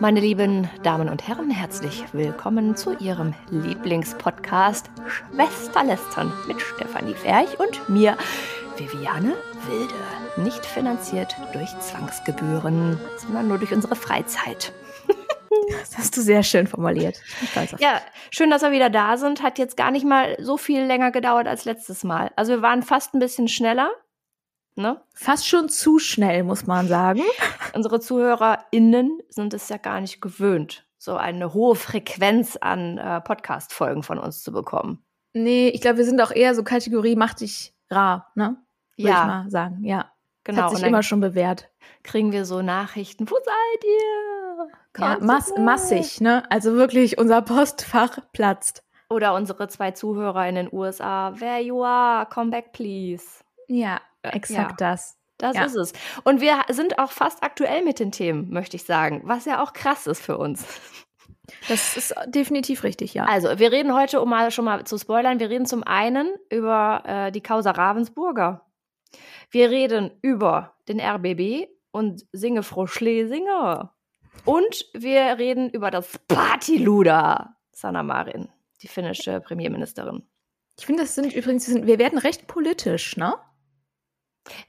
Meine lieben Damen und Herren, herzlich willkommen zu Ihrem Lieblingspodcast Schwesterlästern mit Stefanie Ferch und mir, Viviane Wilde. Nicht finanziert durch Zwangsgebühren, sondern nur durch unsere Freizeit. Das hast du sehr schön formuliert. Ja, schön, dass wir wieder da sind. Hat jetzt gar nicht mal so viel länger gedauert als letztes Mal. Also wir waren fast ein bisschen schneller. Ne? Fast schon zu schnell, muss man sagen. Unsere ZuhörerInnen sind es ja gar nicht gewöhnt, so eine hohe Frequenz an äh, Podcast-Folgen von uns zu bekommen. Nee, ich glaube, wir sind auch eher so Kategorie mach dich rar, ne? Würde ja. ich mal sagen, ja. Genau. Hat sich immer schon bewährt. Kriegen wir so Nachrichten, wo seid ihr? ja, mass massig, ne? Also wirklich, unser Postfach platzt. Oder unsere zwei Zuhörer in den USA, where you are, come back please. Ja, exakt ja. das. Das ja. ist es. Und wir sind auch fast aktuell mit den Themen, möchte ich sagen, was ja auch krass ist für uns. Das ist definitiv richtig, ja. Also, wir reden heute, um mal schon mal zu spoilern, wir reden zum einen über äh, die Causa Ravensburger. Wir reden über den RBB und Singe Frau Schlesinger. Und wir reden über das Partyluder Sanna Marin, die finnische Premierministerin. Ich finde, das sind übrigens, wir werden recht politisch, ne?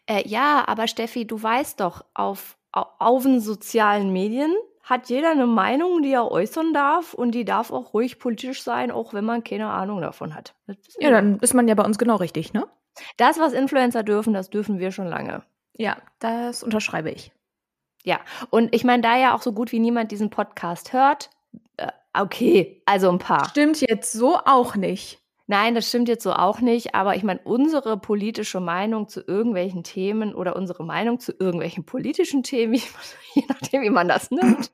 Äh, ja, aber Steffi, du weißt doch, auf, auf den sozialen Medien hat jeder eine Meinung, die er äußern darf und die darf auch ruhig politisch sein, auch wenn man keine Ahnung davon hat. Ja, dann ist man ja bei uns genau richtig, ne? Das, was Influencer dürfen, das dürfen wir schon lange. Ja, das unterschreibe ich. Ja, und ich meine, da ja auch so gut wie niemand diesen Podcast hört, äh, okay, also ein paar. Stimmt jetzt so auch nicht. Nein, das stimmt jetzt so auch nicht, aber ich meine, unsere politische Meinung zu irgendwelchen Themen oder unsere Meinung zu irgendwelchen politischen Themen, je nachdem, wie man das nimmt,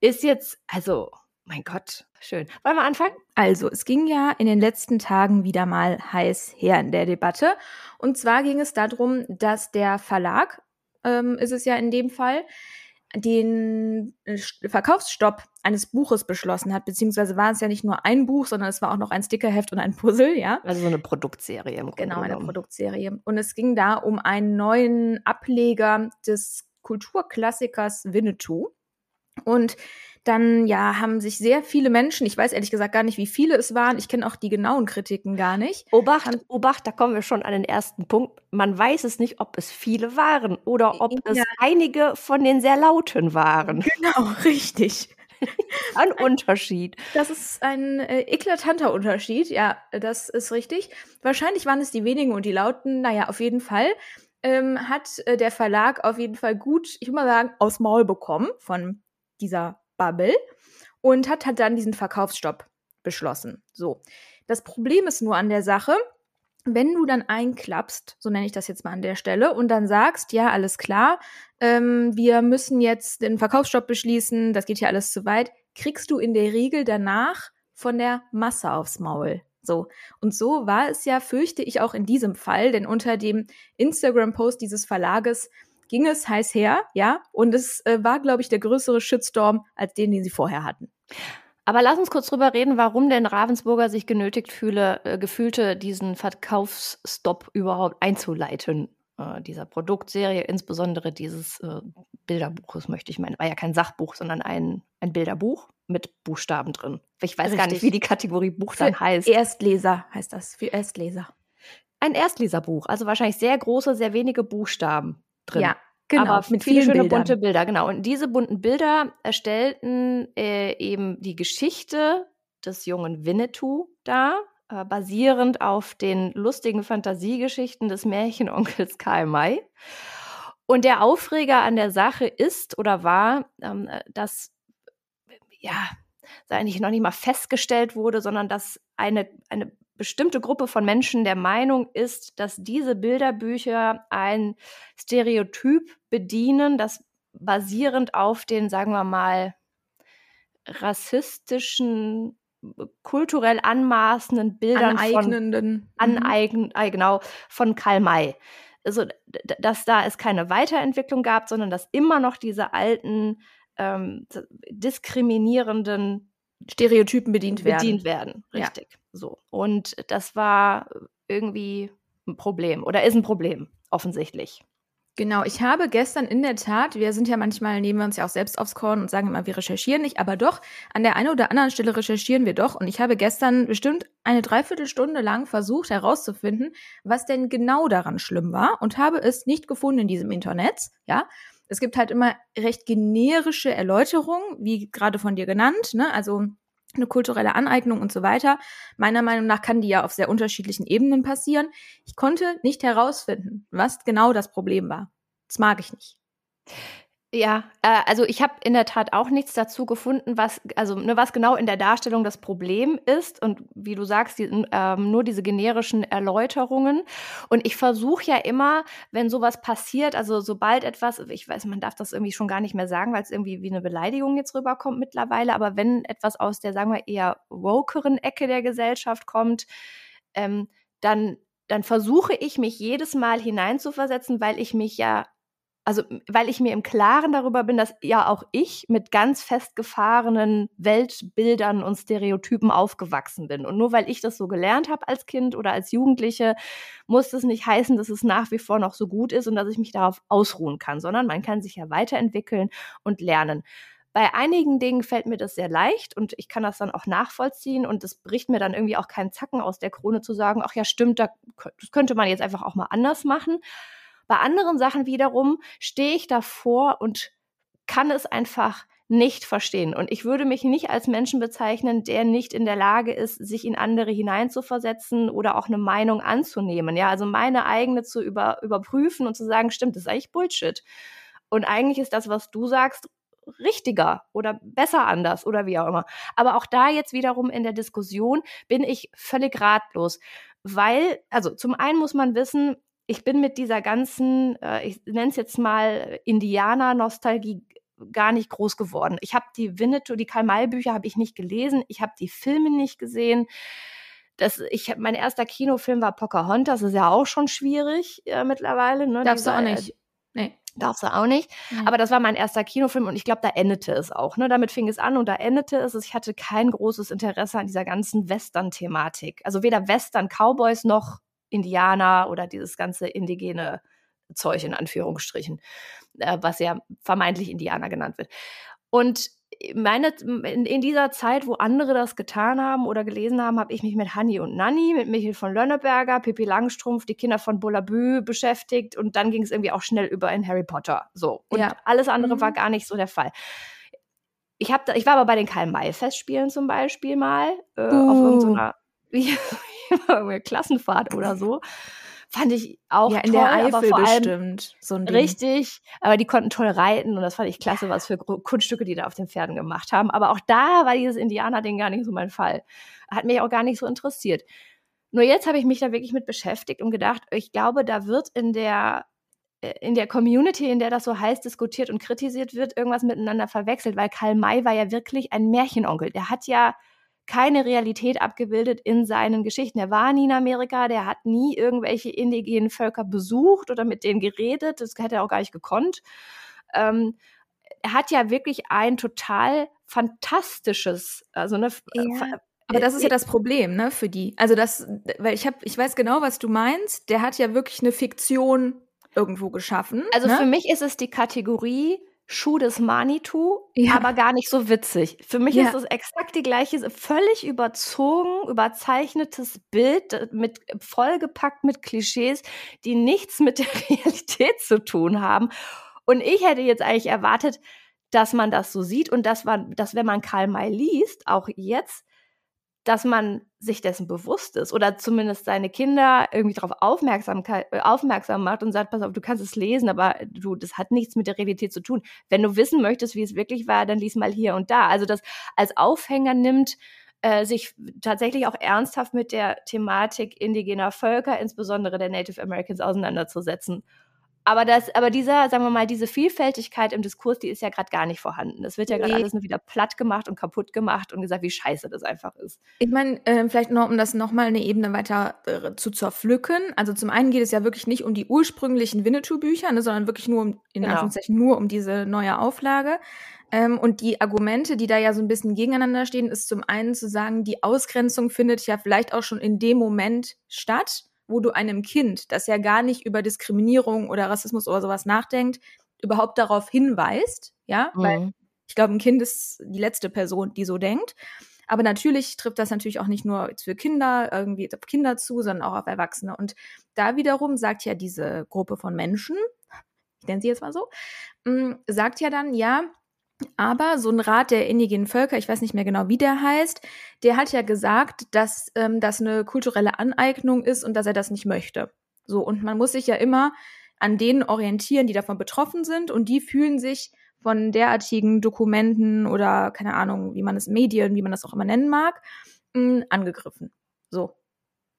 ist jetzt, also, mein Gott, schön. Wollen wir anfangen? Also, es ging ja in den letzten Tagen wieder mal heiß her in der Debatte. Und zwar ging es darum, dass der Verlag, ähm, ist es ja in dem Fall, den äh, Verkaufsstopp eines Buches beschlossen hat, beziehungsweise war es ja nicht nur ein Buch, sondern es war auch noch ein Stickerheft und ein Puzzle, ja. Also so eine Produktserie im Grunde Genau, eine Produktserie. Und es ging da um einen neuen Ableger des Kulturklassikers Winnetou. Und dann ja haben sich sehr viele Menschen, ich weiß ehrlich gesagt gar nicht, wie viele es waren, ich kenne auch die genauen Kritiken gar nicht. Obacht, Obacht, da kommen wir schon an den ersten Punkt. Man weiß es nicht, ob es viele waren oder ob ja. es einige von den sehr lauten waren. Genau, richtig. Ein Unterschied. Das ist ein äh, eklatanter Unterschied, ja, das ist richtig. Wahrscheinlich waren es die wenigen und die lauten, naja, auf jeden Fall. Ähm, hat äh, der Verlag auf jeden Fall gut, ich würde mal sagen, aus Maul bekommen von dieser Bubble und hat, hat dann diesen Verkaufsstopp beschlossen. So. Das Problem ist nur an der Sache, wenn du dann einklappst, so nenne ich das jetzt mal an der Stelle, und dann sagst, ja, alles klar, ähm, wir müssen jetzt den Verkaufsstopp beschließen, das geht ja alles zu weit, kriegst du in der Regel danach von der Masse aufs Maul. So. Und so war es ja, fürchte ich, auch in diesem Fall, denn unter dem Instagram-Post dieses Verlages ging es heiß her, ja, und es äh, war, glaube ich, der größere Shitstorm als den, den sie vorher hatten. Aber lass uns kurz drüber reden, warum denn Ravensburger sich genötigt fühle, äh, gefühlte, diesen Verkaufsstopp überhaupt einzuleiten. Äh, dieser Produktserie, insbesondere dieses äh, Bilderbuches, möchte ich meinen. War ja kein Sachbuch, sondern ein, ein Bilderbuch mit Buchstaben drin. Ich weiß Richtig. gar nicht, wie die Kategorie Buch Für dann heißt. Erstleser heißt das, für Erstleser. Ein Erstleserbuch, also wahrscheinlich sehr große, sehr wenige Buchstaben drin. Ja, genau. Aber mit viele schöne Bildern. bunte Bilder, genau. Und diese bunten Bilder erstellten äh, eben die Geschichte des jungen Winnetou da, äh, basierend auf den lustigen Fantasiegeschichten des Märchenonkels Karl May. Und der Aufreger an der Sache ist oder war, ähm, dass ja, eigentlich noch nicht mal festgestellt wurde, sondern dass eine, eine bestimmte Gruppe von Menschen der Meinung ist, dass diese Bilderbücher ein Stereotyp bedienen, das basierend auf den, sagen wir mal, rassistischen, kulturell anmaßenden Bildern Aneignenden. von aneign, genau, von Karl May. Also, dass da es keine Weiterentwicklung gab, sondern dass immer noch diese alten ähm, diskriminierenden Stereotypen bedient werden. Bedient werden, richtig. Ja. So. Und das war irgendwie ein Problem oder ist ein Problem, offensichtlich. Genau, ich habe gestern in der Tat, wir sind ja manchmal, nehmen wir uns ja auch selbst aufs Korn und sagen immer, wir recherchieren nicht, aber doch, an der einen oder anderen Stelle recherchieren wir doch. Und ich habe gestern bestimmt eine Dreiviertelstunde lang versucht herauszufinden, was denn genau daran schlimm war und habe es nicht gefunden in diesem Internet, ja. Es gibt halt immer recht generische Erläuterungen, wie gerade von dir genannt, ne? Also eine kulturelle Aneignung und so weiter. Meiner Meinung nach kann die ja auf sehr unterschiedlichen Ebenen passieren. Ich konnte nicht herausfinden, was genau das Problem war. Das mag ich nicht. Ja, äh, also ich habe in der Tat auch nichts dazu gefunden, was also ne, was genau in der Darstellung das Problem ist und wie du sagst, die, ähm, nur diese generischen Erläuterungen. Und ich versuche ja immer, wenn sowas passiert, also sobald etwas, ich weiß, man darf das irgendwie schon gar nicht mehr sagen, weil es irgendwie wie eine Beleidigung jetzt rüberkommt mittlerweile, aber wenn etwas aus der, sagen wir eher wokeren Ecke der Gesellschaft kommt, ähm, dann dann versuche ich mich jedes Mal hineinzuversetzen, weil ich mich ja also weil ich mir im Klaren darüber bin, dass ja auch ich mit ganz festgefahrenen Weltbildern und Stereotypen aufgewachsen bin. Und nur weil ich das so gelernt habe als Kind oder als Jugendliche, muss das nicht heißen, dass es nach wie vor noch so gut ist und dass ich mich darauf ausruhen kann, sondern man kann sich ja weiterentwickeln und lernen. Bei einigen Dingen fällt mir das sehr leicht und ich kann das dann auch nachvollziehen und es bricht mir dann irgendwie auch keinen Zacken aus der Krone zu sagen, ach ja, stimmt, das könnte man jetzt einfach auch mal anders machen. Bei anderen Sachen wiederum stehe ich davor und kann es einfach nicht verstehen. Und ich würde mich nicht als Menschen bezeichnen, der nicht in der Lage ist, sich in andere hineinzuversetzen oder auch eine Meinung anzunehmen. Ja, also meine eigene zu über, überprüfen und zu sagen, stimmt, das ist eigentlich Bullshit. Und eigentlich ist das, was du sagst, richtiger oder besser anders oder wie auch immer. Aber auch da jetzt wiederum in der Diskussion bin ich völlig ratlos, weil, also zum einen muss man wissen, ich bin mit dieser ganzen, äh, ich nenne es jetzt mal Indianer-Nostalgie gar nicht groß geworden. Ich habe die Winnetou, die Karl-May-Bücher habe ich nicht gelesen, ich habe die Filme nicht gesehen. Das, ich, mein erster Kinofilm war Pocahontas, das ist ja auch schon schwierig äh, mittlerweile. Ne? Darfst Dieser, du auch nicht. Äh, nee. Darfst du auch nicht. Mhm. Aber das war mein erster Kinofilm und ich glaube, da endete es auch. Ne? Damit fing es an und da endete es. Ich hatte kein großes Interesse an dieser ganzen Western-Thematik. Also weder Western, Cowboys noch Indianer oder dieses ganze indigene Zeug in Anführungsstrichen, äh, was ja vermeintlich Indianer genannt wird. Und meine, in, in, dieser Zeit, wo andere das getan haben oder gelesen haben, habe ich mich mit Hanni und Nanni, mit Michael von Lönneberger, Pippi Langstrumpf, die Kinder von Bullabü beschäftigt und dann ging es irgendwie auch schnell über in Harry Potter. So. Und ja. alles andere mhm. war gar nicht so der Fall. Ich, hab da, ich war aber bei den Karl-May-Festspielen zum Beispiel mal, äh, auf irgendeiner, irgendeine Klassenfahrt oder so. Fand ich auch ja, in toll, der Eifel aber vor allem bestimmt. So. Richtig, aber die konnten toll reiten und das fand ich klasse, was für Kunststücke die da auf den Pferden gemacht haben. Aber auch da war dieses Indianer-Ding gar nicht so mein Fall. Hat mich auch gar nicht so interessiert. Nur jetzt habe ich mich da wirklich mit beschäftigt und gedacht, ich glaube, da wird in der äh, in der Community, in der das so heiß diskutiert und kritisiert wird, irgendwas miteinander verwechselt, weil Karl May war ja wirklich ein Märchenonkel. Der hat ja keine Realität abgebildet in seinen Geschichten. Er war nie in Amerika, der hat nie irgendwelche indigenen Völker besucht oder mit denen geredet. Das hätte er auch gar nicht gekonnt. Ähm, er hat ja wirklich ein total fantastisches, also eine ja. Aber das ist ja das Problem, ne, für die. Also das, weil ich habe, ich weiß genau, was du meinst. Der hat ja wirklich eine Fiktion irgendwo geschaffen. Also ne? für mich ist es die Kategorie Schuh des Manitou, ja. aber gar nicht so witzig. Für mich ja. ist es exakt die gleiche, völlig überzogen, überzeichnetes Bild, mit, vollgepackt mit Klischees, die nichts mit der Realität zu tun haben. Und ich hätte jetzt eigentlich erwartet, dass man das so sieht und dass man, dass wenn man Karl May liest, auch jetzt, dass man sich dessen bewusst ist oder zumindest seine Kinder irgendwie darauf aufmerksam, äh, aufmerksam macht und sagt, pass auf, du kannst es lesen, aber du, das hat nichts mit der Realität zu tun. Wenn du wissen möchtest, wie es wirklich war, dann lies mal hier und da. Also das als Aufhänger nimmt, äh, sich tatsächlich auch ernsthaft mit der Thematik indigener Völker, insbesondere der Native Americans, auseinanderzusetzen aber das, aber dieser, sagen wir mal, diese Vielfältigkeit im Diskurs, die ist ja gerade gar nicht vorhanden. Es wird ja gerade nee. alles nur wieder platt gemacht und kaputt gemacht und gesagt, wie scheiße das einfach ist. Ich meine, äh, vielleicht noch, um das nochmal eine Ebene weiter äh, zu zerpflücken. Also zum einen geht es ja wirklich nicht um die ursprünglichen Winnetou-Bücher, ne, sondern wirklich nur um, in genau. Anführungszeichen, nur um diese neue Auflage. Ähm, und die Argumente, die da ja so ein bisschen gegeneinander stehen, ist zum einen zu sagen, die Ausgrenzung findet ja vielleicht auch schon in dem Moment statt wo du einem Kind, das ja gar nicht über Diskriminierung oder Rassismus oder sowas nachdenkt, überhaupt darauf hinweist, ja, mhm. weil ich glaube, ein Kind ist die letzte Person, die so denkt. Aber natürlich trifft das natürlich auch nicht nur für Kinder, irgendwie auf Kinder zu, sondern auch auf Erwachsene. Und da wiederum sagt ja diese Gruppe von Menschen, ich nenne sie jetzt mal so, mm, sagt ja dann, ja, aber so ein Rat der indigenen Völker, ich weiß nicht mehr genau, wie der heißt, der hat ja gesagt, dass ähm, das eine kulturelle Aneignung ist und dass er das nicht möchte. So, und man muss sich ja immer an denen orientieren, die davon betroffen sind und die fühlen sich von derartigen Dokumenten oder keine Ahnung, wie man es Medien, wie man das auch immer nennen mag, mh, mm, angegriffen. So.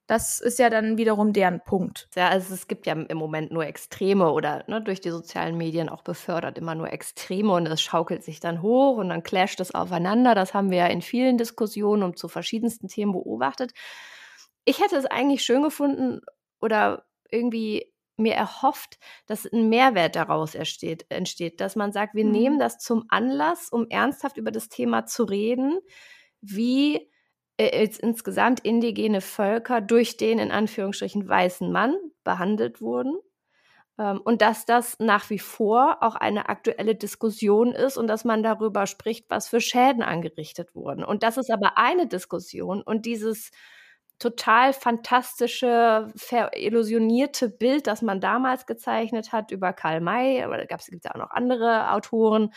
Das ist ja dann wiederum deren Punkt. Ja, also es gibt ja im Moment nur Extreme oder ne, durch die sozialen Medien auch befördert immer nur Extreme und es schaukelt sich dann hoch und dann clasht es aufeinander. Das haben wir ja in vielen Diskussionen und zu verschiedensten Themen beobachtet. Ich hätte es eigentlich schön gefunden oder irgendwie mir erhofft, dass ein Mehrwert daraus entsteht, entsteht dass man sagt, wir mhm. nehmen das zum Anlass, um ernsthaft über das Thema zu reden, wie äh, jetzt insgesamt indigene Völker durch den in Anführungsstrichen weißen Mann behandelt wurden. Ähm, und dass das nach wie vor auch eine aktuelle Diskussion ist und dass man darüber spricht, was für Schäden angerichtet wurden. Und das ist aber eine Diskussion und dieses total fantastische, verillusionierte Bild, das man damals gezeichnet hat über Karl May, aber da gibt es ja auch noch andere Autoren,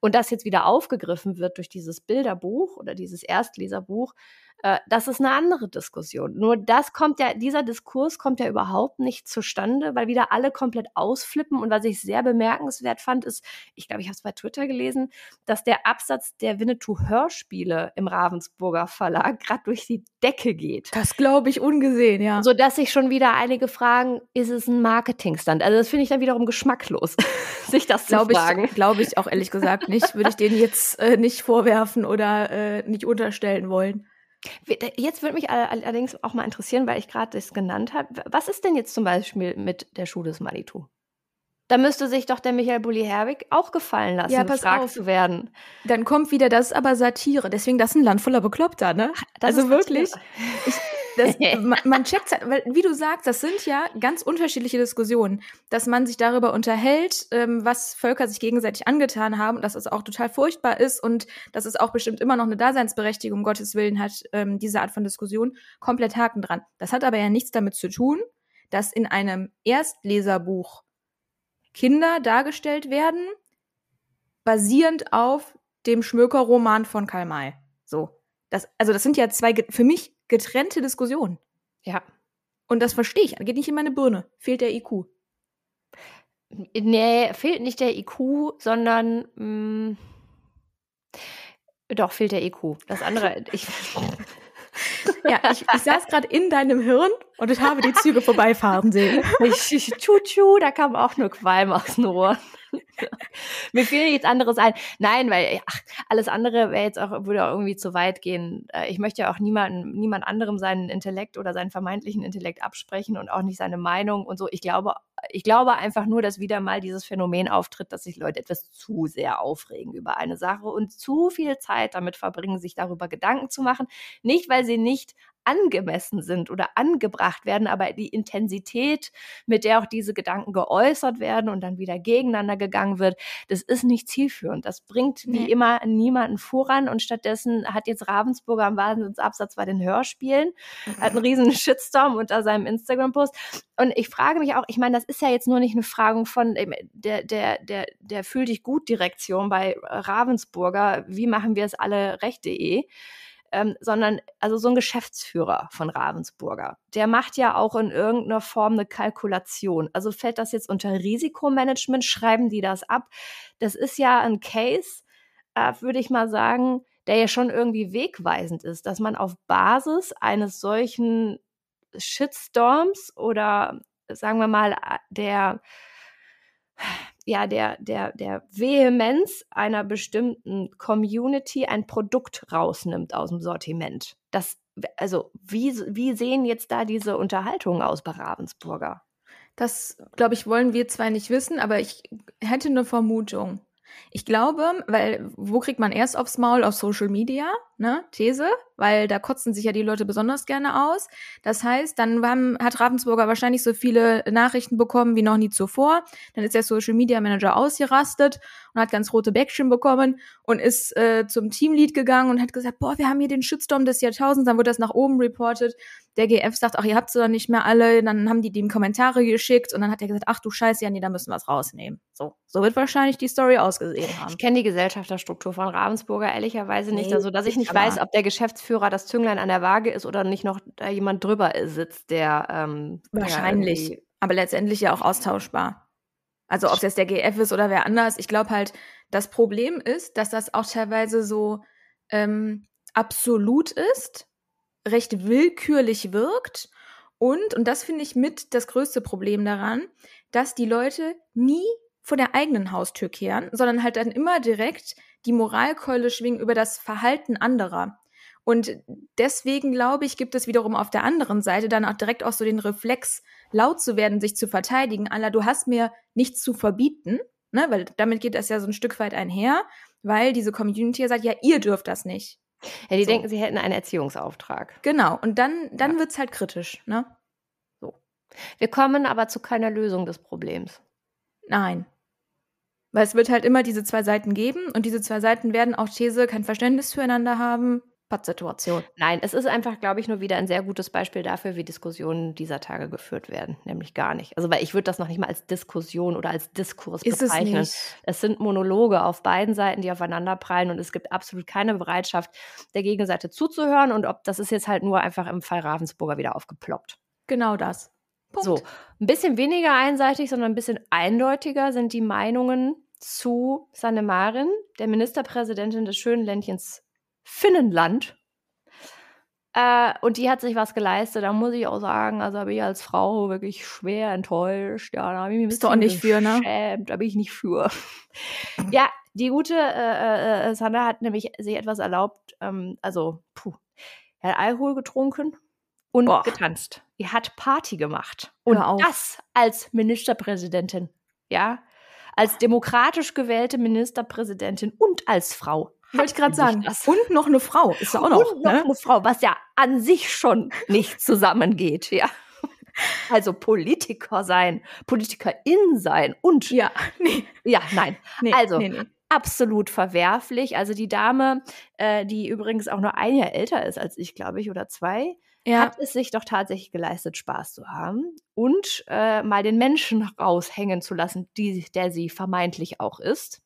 und das jetzt wieder aufgegriffen wird durch dieses Bilderbuch oder dieses Erstleserbuch, äh, das ist eine andere Diskussion. Nur das kommt ja, dieser Diskurs kommt ja überhaupt nicht zustande, weil wieder alle komplett ausflippen. Und was ich sehr bemerkenswert fand, ist, ich glaube, ich habe es bei Twitter gelesen, dass der Absatz der Winnetou-Hörspiele im Ravensburger Verlag gerade durch die Decke geht. Das glaube ich ungesehen, ja. Sodass sich schon wieder einige fragen, ist es ein Marketingstand? Also das finde ich dann wiederum geschmacklos, sich das glaub zu fragen. Glaube ich auch ehrlich gesagt nicht. Würde ich denen jetzt äh, nicht vorwerfen oder äh, nicht unterstellen wollen. Jetzt würde mich allerdings auch mal interessieren, weil ich gerade das genannt habe. Was ist denn jetzt zum Beispiel mit der Schule des Manitou? Da müsste sich doch der Michael Bulli-Herwig auch gefallen lassen, ja, gefragt auf. zu werden. Dann kommt wieder das aber Satire. Deswegen das ist ein Land voller Bekloppter, ne? Das also wirklich. Ich, das, man, man checkt halt, weil, wie du sagst, das sind ja ganz unterschiedliche Diskussionen, dass man sich darüber unterhält, ähm, was Völker sich gegenseitig angetan haben dass es auch total furchtbar ist und dass es auch bestimmt immer noch eine Daseinsberechtigung, Gottes Willen hat, ähm, diese Art von Diskussion, komplett Haken dran. Das hat aber ja nichts damit zu tun, dass in einem Erstleserbuch Kinder dargestellt werden, basierend auf dem Schmöker-Roman von Karl May. So. Das, also das sind ja zwei für mich getrennte Diskussionen. Ja. Und das verstehe ich. Geht nicht in meine Birne. Fehlt der IQ. Nee, fehlt nicht der IQ, sondern mh, mm, doch, fehlt der IQ. Das andere, ich. Ja, ich, ich saß gerade in deinem Hirn und ich habe die Züge vorbeifahren sehen. Ich, ich, tschu, tschu, da kam auch nur Qualm aus den Ohren. Mir fiel nichts anderes ein. Nein, weil ach, alles andere wäre jetzt auch, würde auch irgendwie zu weit gehen. Äh, ich möchte ja auch niemanden, niemand anderem seinen Intellekt oder seinen vermeintlichen Intellekt absprechen und auch nicht seine Meinung und so. Ich glaube, ich glaube einfach nur, dass wieder mal dieses Phänomen auftritt, dass sich Leute etwas zu sehr aufregen über eine Sache und zu viel Zeit damit verbringen, sich darüber Gedanken zu machen. Nicht, weil sie nicht angemessen sind oder angebracht werden, aber die Intensität, mit der auch diese Gedanken geäußert werden und dann wieder gegeneinander gegangen wird, das ist nicht zielführend. Das bringt wie nee. immer niemanden voran und stattdessen hat jetzt Ravensburger am Wahnsinnsabsatz bei den Hörspielen, hat einen riesen Shitstorm unter seinem Instagram-Post. Und ich frage mich auch, ich meine, das ist ja jetzt nur nicht eine Frage von der, der, der, der Fühl dich gut Direktion bei Ravensburger, wie machen wir es alle recht.de ähm, sondern also so ein Geschäftsführer von Ravensburger, der macht ja auch in irgendeiner Form eine Kalkulation. Also fällt das jetzt unter Risikomanagement, schreiben die das ab? Das ist ja ein Case, äh, würde ich mal sagen, der ja schon irgendwie wegweisend ist, dass man auf Basis eines solchen Shitstorms oder sagen wir mal der ja, der, der, der Vehemenz einer bestimmten Community ein Produkt rausnimmt aus dem Sortiment. Das, also, wie, wie sehen jetzt da diese Unterhaltungen aus bei Ravensburger? Das, glaube ich, wollen wir zwei nicht wissen, aber ich hätte eine Vermutung. Ich glaube, weil wo kriegt man erst aufs Maul auf Social Media, ne? These, weil da kotzen sich ja die Leute besonders gerne aus. Das heißt, dann haben, hat Ravensburger wahrscheinlich so viele Nachrichten bekommen wie noch nie zuvor. Dann ist der Social Media Manager ausgerastet und hat ganz rote Bäckchen bekommen und ist äh, zum Teamlead gegangen und hat gesagt, boah, wir haben hier den Shitstorm des Jahrtausends. Dann wurde das nach oben reported. Der GF sagt, ach, ihr habt sie doch nicht mehr alle. Dann haben die dem Kommentare geschickt und dann hat er gesagt, ach du Scheiße, ja, nee, da müssen wir es rausnehmen. So, so wird wahrscheinlich die Story ausgesehen haben. Ich kenne die Gesellschafterstruktur von Ravensburger ehrlicherweise nicht, nee, also dass ich nicht weiß, ob der Geschäftsführer das Zünglein an der Waage ist oder nicht noch da jemand drüber sitzt, der ähm, wahrscheinlich, ja, aber letztendlich ja auch austauschbar. Also ob es jetzt der GF ist oder wer anders. Ich glaube halt, das Problem ist, dass das auch teilweise so ähm, absolut ist, recht willkürlich wirkt und, und das finde ich mit das größte Problem daran, dass die Leute nie vor der eigenen Haustür kehren, sondern halt dann immer direkt die Moralkeule schwingen über das Verhalten anderer. Und deswegen glaube ich, gibt es wiederum auf der anderen Seite dann auch direkt auch so den Reflex, laut zu werden, sich zu verteidigen. Allah, du hast mir nichts zu verbieten, ne? Weil damit geht das ja so ein Stück weit einher, weil diese Community ja sagt, ja, ihr dürft das nicht. Ja, die so. denken, sie hätten einen Erziehungsauftrag. Genau. Und dann, dann ja. wird's halt kritisch, ne? So. Wir kommen aber zu keiner Lösung des Problems. Nein. Weil es wird halt immer diese zwei Seiten geben und diese zwei Seiten werden auch These kein Verständnis füreinander haben. Pattsituation. Nein, es ist einfach, glaube ich, nur wieder ein sehr gutes Beispiel dafür, wie Diskussionen dieser Tage geführt werden. Nämlich gar nicht. Also, weil ich würde das noch nicht mal als Diskussion oder als Diskurs ist bezeichnen. Es, es, sind Monologe auf beiden Seiten, die aufeinander prallen und es gibt absolut keine Bereitschaft, der Gegenseite zuzuhören. Und ob das ist jetzt halt nur einfach im Fall Ravensburger wieder aufgeploppt. Genau das. Punkt. So, ein bisschen weniger einseitig, sondern ein bisschen eindeutiger sind die Meinungen zu Sanne Marin, der Ministerpräsidentin des schönen Ländchens Finnenland. Äh, und die hat sich was geleistet, da muss ich auch sagen, also habe ich als Frau wirklich schwer enttäuscht. Ja, da habe ich mich Bist du auch nicht für, ne? Da bin ich nicht für. ja, die gute äh, äh, äh, Sandra hat nämlich sich etwas erlaubt, ähm, also, puh, er hat Alkohol getrunken und Boah. getanzt. Er hat Party gemacht. Und das als Ministerpräsidentin. Ja, als demokratisch gewählte Ministerpräsidentin und als Frau. Wollte ich gerade sagen. Das. Und noch eine Frau ist da auch noch. Und noch ne? eine Frau, was ja an sich schon nicht zusammengeht, ja. Also Politiker sein, Politikerin sein und ja, nee. ja, nein. Nee, also nee, nee absolut verwerflich. Also die Dame, äh, die übrigens auch nur ein Jahr älter ist als ich, glaube ich, oder zwei, ja. hat es sich doch tatsächlich geleistet, Spaß zu haben und äh, mal den Menschen raushängen zu lassen, die, der sie vermeintlich auch ist.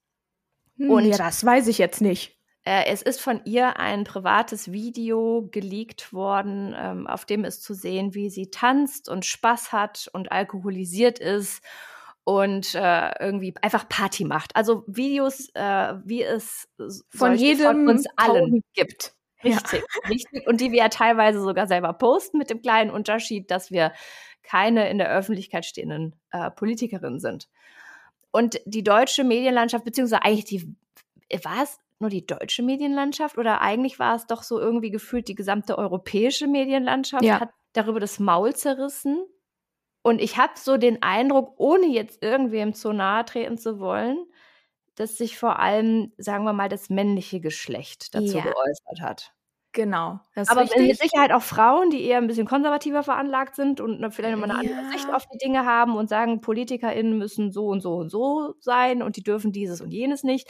Und ja, das weiß ich jetzt nicht. Äh, es ist von ihr ein privates Video geleakt worden, ähm, auf dem ist zu sehen, wie sie tanzt und Spaß hat und alkoholisiert ist und äh, irgendwie einfach Party macht. Also Videos, äh, wie es von jedem von uns allen gibt. Richtig, ja. richtig. Und die wir ja teilweise sogar selber posten mit dem kleinen Unterschied, dass wir keine in der Öffentlichkeit stehenden äh, Politikerinnen sind. Und die deutsche Medienlandschaft, beziehungsweise eigentlich die, war es nur die deutsche Medienlandschaft oder eigentlich war es doch so irgendwie gefühlt die gesamte europäische Medienlandschaft ja. hat darüber das Maul zerrissen. Und ich habe so den Eindruck, ohne jetzt irgendwem zu nahe treten zu wollen, dass sich vor allem, sagen wir mal, das männliche Geschlecht dazu ja. geäußert hat. Genau. Aber mit Sicherheit auch Frauen, die eher ein bisschen konservativer veranlagt sind und vielleicht nochmal eine ja. andere Sicht auf die Dinge haben und sagen, PolitikerInnen müssen so und so und so sein und die dürfen dieses und jenes nicht.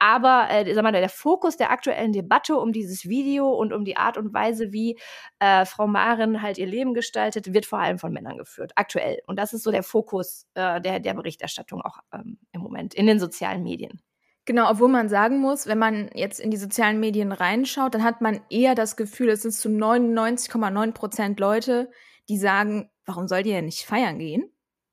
Aber äh, sag mal, der Fokus der aktuellen Debatte um dieses Video und um die Art und Weise, wie äh, Frau Marin halt ihr Leben gestaltet, wird vor allem von Männern geführt, aktuell. Und das ist so der Fokus äh, der, der Berichterstattung auch ähm, im Moment in den sozialen Medien. Genau, obwohl man sagen muss, wenn man jetzt in die sozialen Medien reinschaut, dann hat man eher das Gefühl, es sind zu 99,9 Prozent Leute, die sagen, warum soll die denn nicht feiern gehen?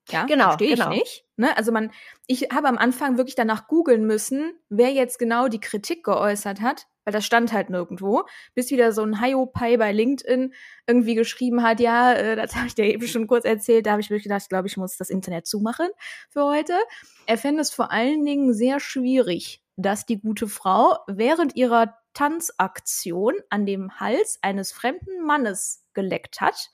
Ja, genau, verstehe ich genau. nicht. Ne? Also man, ich habe am Anfang wirklich danach googeln müssen, wer jetzt genau die Kritik geäußert hat, weil das stand halt nirgendwo, bis wieder so ein Hiopai bei LinkedIn irgendwie geschrieben hat, ja, äh, das habe ich dir eben schon kurz erzählt, da habe ich wirklich gedacht, ich glaube, ich muss das Internet zumachen für heute. Er fände es vor allen Dingen sehr schwierig, dass die gute Frau während ihrer Tanzaktion an dem Hals eines fremden Mannes geleckt hat,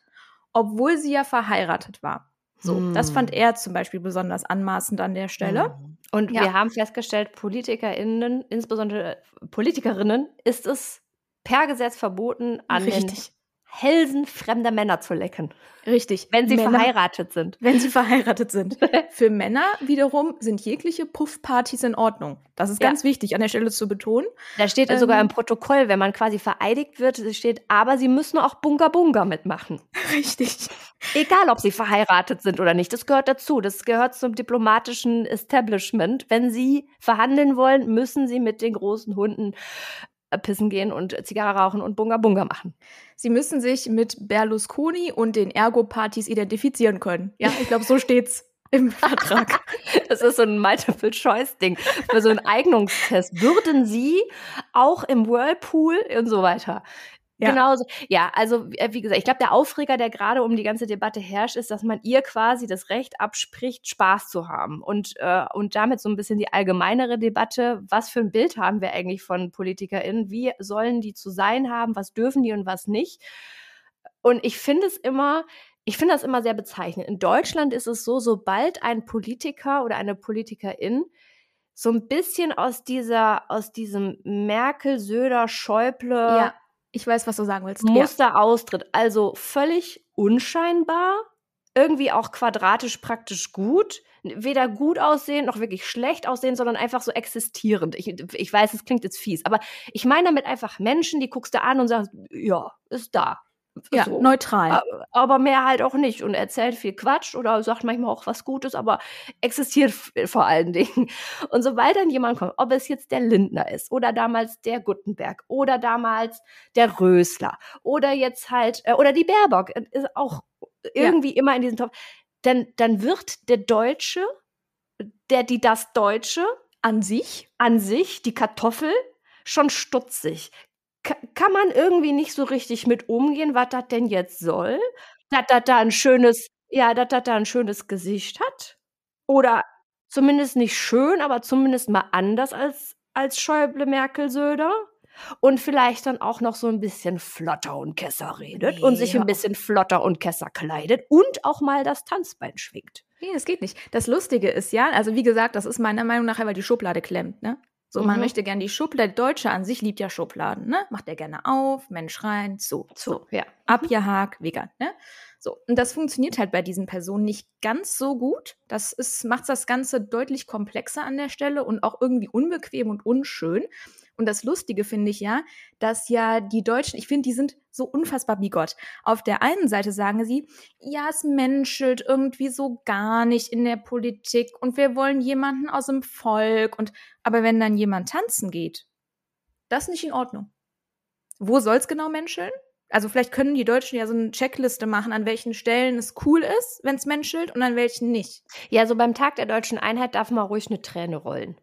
obwohl sie ja verheiratet war. So, hm. das fand er zum Beispiel besonders anmaßend an der Stelle. Hm. Und ja. wir haben festgestellt, PolitikerInnen, insbesondere Politikerinnen, ist es per Gesetz verboten, an Richtig. den Hälsen fremder Männer zu lecken. Richtig. Wenn sie Männer, verheiratet sind. Wenn sie verheiratet sind. Für Männer wiederum sind jegliche Puffpartys in Ordnung. Das ist ganz ja. wichtig an der Stelle zu betonen. Da steht ähm, sogar im Protokoll, wenn man quasi vereidigt wird, steht, aber sie müssen auch Bunga Bunga mitmachen. Richtig. Egal, ob sie verheiratet sind oder nicht. Das gehört dazu. Das gehört zum diplomatischen Establishment. Wenn sie verhandeln wollen, müssen sie mit den großen Hunden pissen gehen und Zigarre rauchen und Bunga Bunga machen. Sie müssen sich mit Berlusconi und den Ergo-Partys identifizieren können. Ja, ich glaube, so steht's im Vertrag. Das ist so ein Multiple-Choice-Ding für so einen Eignungstest. Würden Sie auch im Whirlpool und so weiter ja. Genauso. Ja, also äh, wie gesagt, ich glaube, der Aufreger, der gerade um die ganze Debatte herrscht, ist, dass man ihr quasi das Recht abspricht, Spaß zu haben. Und, äh, und damit so ein bisschen die allgemeinere Debatte, was für ein Bild haben wir eigentlich von PolitikerInnen? Wie sollen die zu sein haben? Was dürfen die und was nicht? Und ich finde es immer, ich finde das immer sehr bezeichnend. In Deutschland ist es so, sobald ein Politiker oder eine Politikerin so ein bisschen aus dieser, aus diesem Merkel, Söder, Schäuble, ja ich weiß, was du sagen willst. Muster ja. austritt. Also völlig unscheinbar, irgendwie auch quadratisch praktisch gut. Weder gut aussehen noch wirklich schlecht aussehen, sondern einfach so existierend. Ich, ich weiß, es klingt jetzt fies, aber ich meine damit einfach Menschen, die guckst du an und sagst, ja, ist da. Ja, so. neutral. Aber mehr halt auch nicht und erzählt viel Quatsch oder sagt manchmal auch was Gutes, aber existiert vor allen Dingen. Und sobald dann jemand kommt, ob es jetzt der Lindner ist oder damals der Guttenberg oder damals der Rösler oder jetzt halt, äh, oder die Baerbock, äh, ist auch irgendwie ja. immer in diesem Topf, dann, dann wird der Deutsche, der, die das Deutsche an sich, an sich, die Kartoffel, schon stutzig kann man irgendwie nicht so richtig mit umgehen, was das denn jetzt soll. Dass das da ein schönes, ja, dass das da ein schönes Gesicht hat. Oder zumindest nicht schön, aber zumindest mal anders als, als Schäuble, Merkel, Söder. Und vielleicht dann auch noch so ein bisschen flotter und Kesser redet nee, und sich ein bisschen flotter und Kesser kleidet und auch mal das Tanzbein schwingt. Nee, das geht nicht. Das Lustige ist ja, also wie gesagt, das ist meiner Meinung nach, weil die Schublade klemmt, ne? So, mhm. man möchte gerne die Schublade, der Deutsche an sich liebt ja Schubladen, ne? Macht er gerne auf, Mensch rein, zu, zu, ja. Abgehakt, vegan, ne? So, und das funktioniert halt bei diesen Personen nicht ganz so gut. Das ist, macht das Ganze deutlich komplexer an der Stelle und auch irgendwie unbequem und unschön. Und das Lustige finde ich ja, dass ja die Deutschen, ich finde, die sind so unfassbar bigott. Auf der einen Seite sagen sie, ja, es menschelt irgendwie so gar nicht in der Politik und wir wollen jemanden aus dem Volk und, aber wenn dann jemand tanzen geht, das ist nicht in Ordnung. Wo soll es genau menscheln? Also vielleicht können die Deutschen ja so eine Checkliste machen, an welchen Stellen es cool ist, wenn es menschelt und an welchen nicht. Ja, so beim Tag der deutschen Einheit darf man ruhig eine Träne rollen.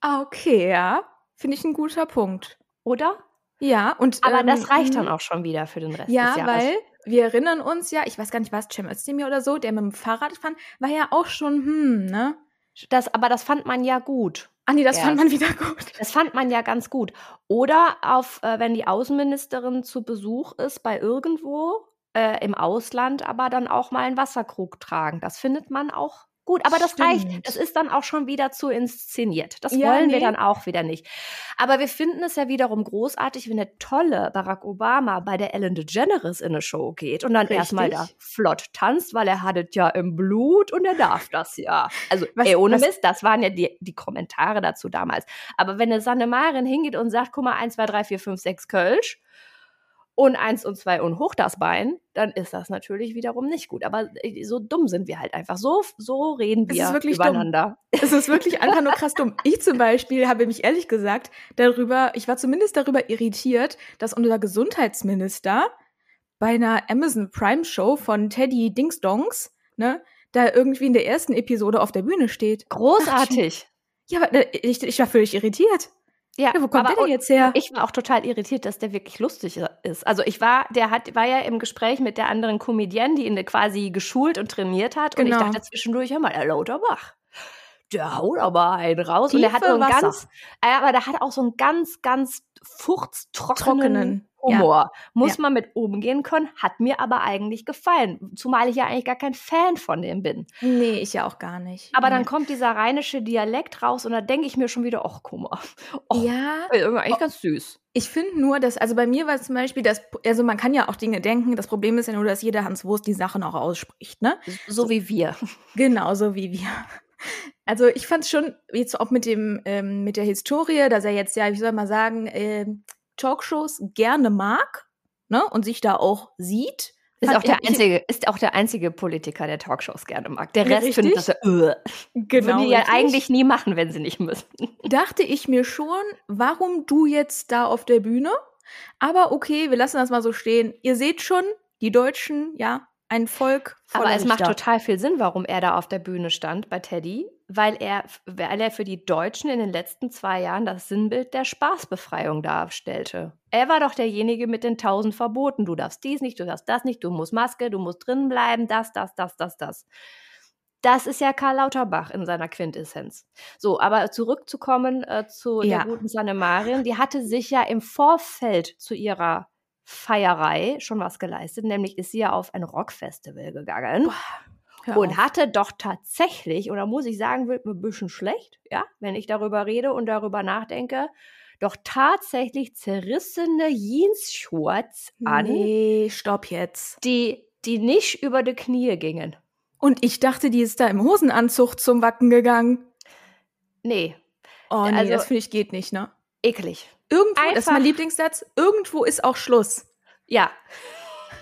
Ah, okay, ja. Finde ich ein guter Punkt. Oder? Ja, und. Aber ähm, das reicht dann auch schon wieder für den Rest ja, des Jahres. Ja, weil wir erinnern uns ja, ich weiß gar nicht, was Cem Özdemir oder so, der mit dem Fahrrad fand, war ja auch schon, hm, ne? Das, aber das fand man ja gut. Ah nee, das erst. fand man wieder gut. Das fand man ja ganz gut. Oder auf, äh, wenn die Außenministerin zu Besuch ist bei irgendwo äh, im Ausland, aber dann auch mal einen Wasserkrug tragen. Das findet man auch Gut, aber das Stimmt. reicht. Das ist dann auch schon wieder zu inszeniert. Das ja, wollen nee. wir dann auch wieder nicht. Aber wir finden es ja wiederum großartig, wenn der tolle Barack Obama bei der Ellen DeGeneres in eine Show geht und dann erstmal da flott tanzt, weil er hat es ja im Blut und er darf das ja. Also, was, ey, ohne was? Mist, das waren ja die, die Kommentare dazu damals. Aber wenn eine Sanne Marin hingeht und sagt, guck mal, 1, 2, 3, 4, 5, 6 Kölsch, und eins und zwei und hoch das Bein, dann ist das natürlich wiederum nicht gut. Aber äh, so dumm sind wir halt einfach. So, so reden wir es übereinander. Dumm. Es ist wirklich einfach nur krass dumm. Ich zum Beispiel habe mich ehrlich gesagt darüber, ich war zumindest darüber irritiert, dass unser Gesundheitsminister bei einer Amazon Prime Show von Teddy Dingsdongs, ne, da irgendwie in der ersten Episode auf der Bühne steht. Großartig. Ja, aber äh, ich, ich war völlig irritiert. Ja, ja, wo kommt der denn jetzt her? Ich war auch total irritiert, dass der wirklich lustig ist. Also ich war, der hat, war ja im Gespräch mit der anderen Comedienne, die ihn quasi geschult und trainiert hat. Genau. Und ich genau. dachte zwischendurch, hör mal, der Lauterbach. Der haut aber einen raus. Tiefe und der hat so einen Wasser. ganz, aber der hat auch so einen ganz, ganz furztrockenen Humor. Ja. Muss Ja. man mit umgehen können, hat mir aber eigentlich gefallen. Zumal ich ja eigentlich gar kein Fan von dem bin. Nee, ich ja auch gar nicht. Aber dann nee. kommt dieser rheinische Dialekt raus und da denke ich mir schon wieder, ach, guck mal. Och, Ja, eigentlich ganz süß. ich finde nur, dass, also bei mir war es zum Beispiel, das, also man kann ja auch Dinge denken, das Problem ist ja nur, dass jeder Hans Wurst die Sachen auch ausspricht, ne? So wie wir. Genauso wie wir. Also ich fand es schon, jetzt auch mit dem, ähm, mit der Historie, dass er jetzt ja, wie soll man sagen, ähm, Talkshows gerne mag, ne? Und sich da auch sieht. Ist auch, der einzige, ist auch der einzige Politiker, der Talkshows gerne mag. Der Rest Richtig. findet das ja, äh, Genau. würden die ja eigentlich nie machen, wenn sie nicht müssten. dachte ich mir schon, warum du jetzt da auf der Bühne? Aber okay, wir lassen das mal so stehen. Ihr seht schon, die Deutschen, ja, ein Volk voller Aber es macht Richter. total viel Sinn, warum er da auf der Bühne stand bei Teddy, weil er, weil er für die Deutschen in den letzten zwei Jahren das Sinnbild der Spaßbefreiung darstellte. Er war doch derjenige mit den tausend Verboten. Du darfst dies nicht, du darfst das nicht, du musst Maske, du musst drin bleiben, das, das, das, das, das. Das ist ja Karl Lauterbach in seiner Quintessenz. So, aber zurückzukommen äh, zu Ja. der guten Sanne Marin, die hatte sich ja im Vorfeld zu ihrer Feierei schon was geleistet, nämlich ist sie ja auf ein Rockfestival gegangen Hör und hatte doch tatsächlich, oder muss ich sagen, wird mir ein bisschen schlecht, ja, wenn ich darüber rede und darüber nachdenke, doch tatsächlich zerrissene Jeans-Shorts an, Nee, stopp jetzt. die, die nicht über die Knie gingen. Und ich dachte, die ist da im Hosenanzug zum Wacken gegangen. Nee, Oh nee, Also- das finde ich geht nicht, ne? Eklig. Irgendwo, das ist mein Einfach- Lieblingssatz, irgendwo ist auch Schluss. Ja,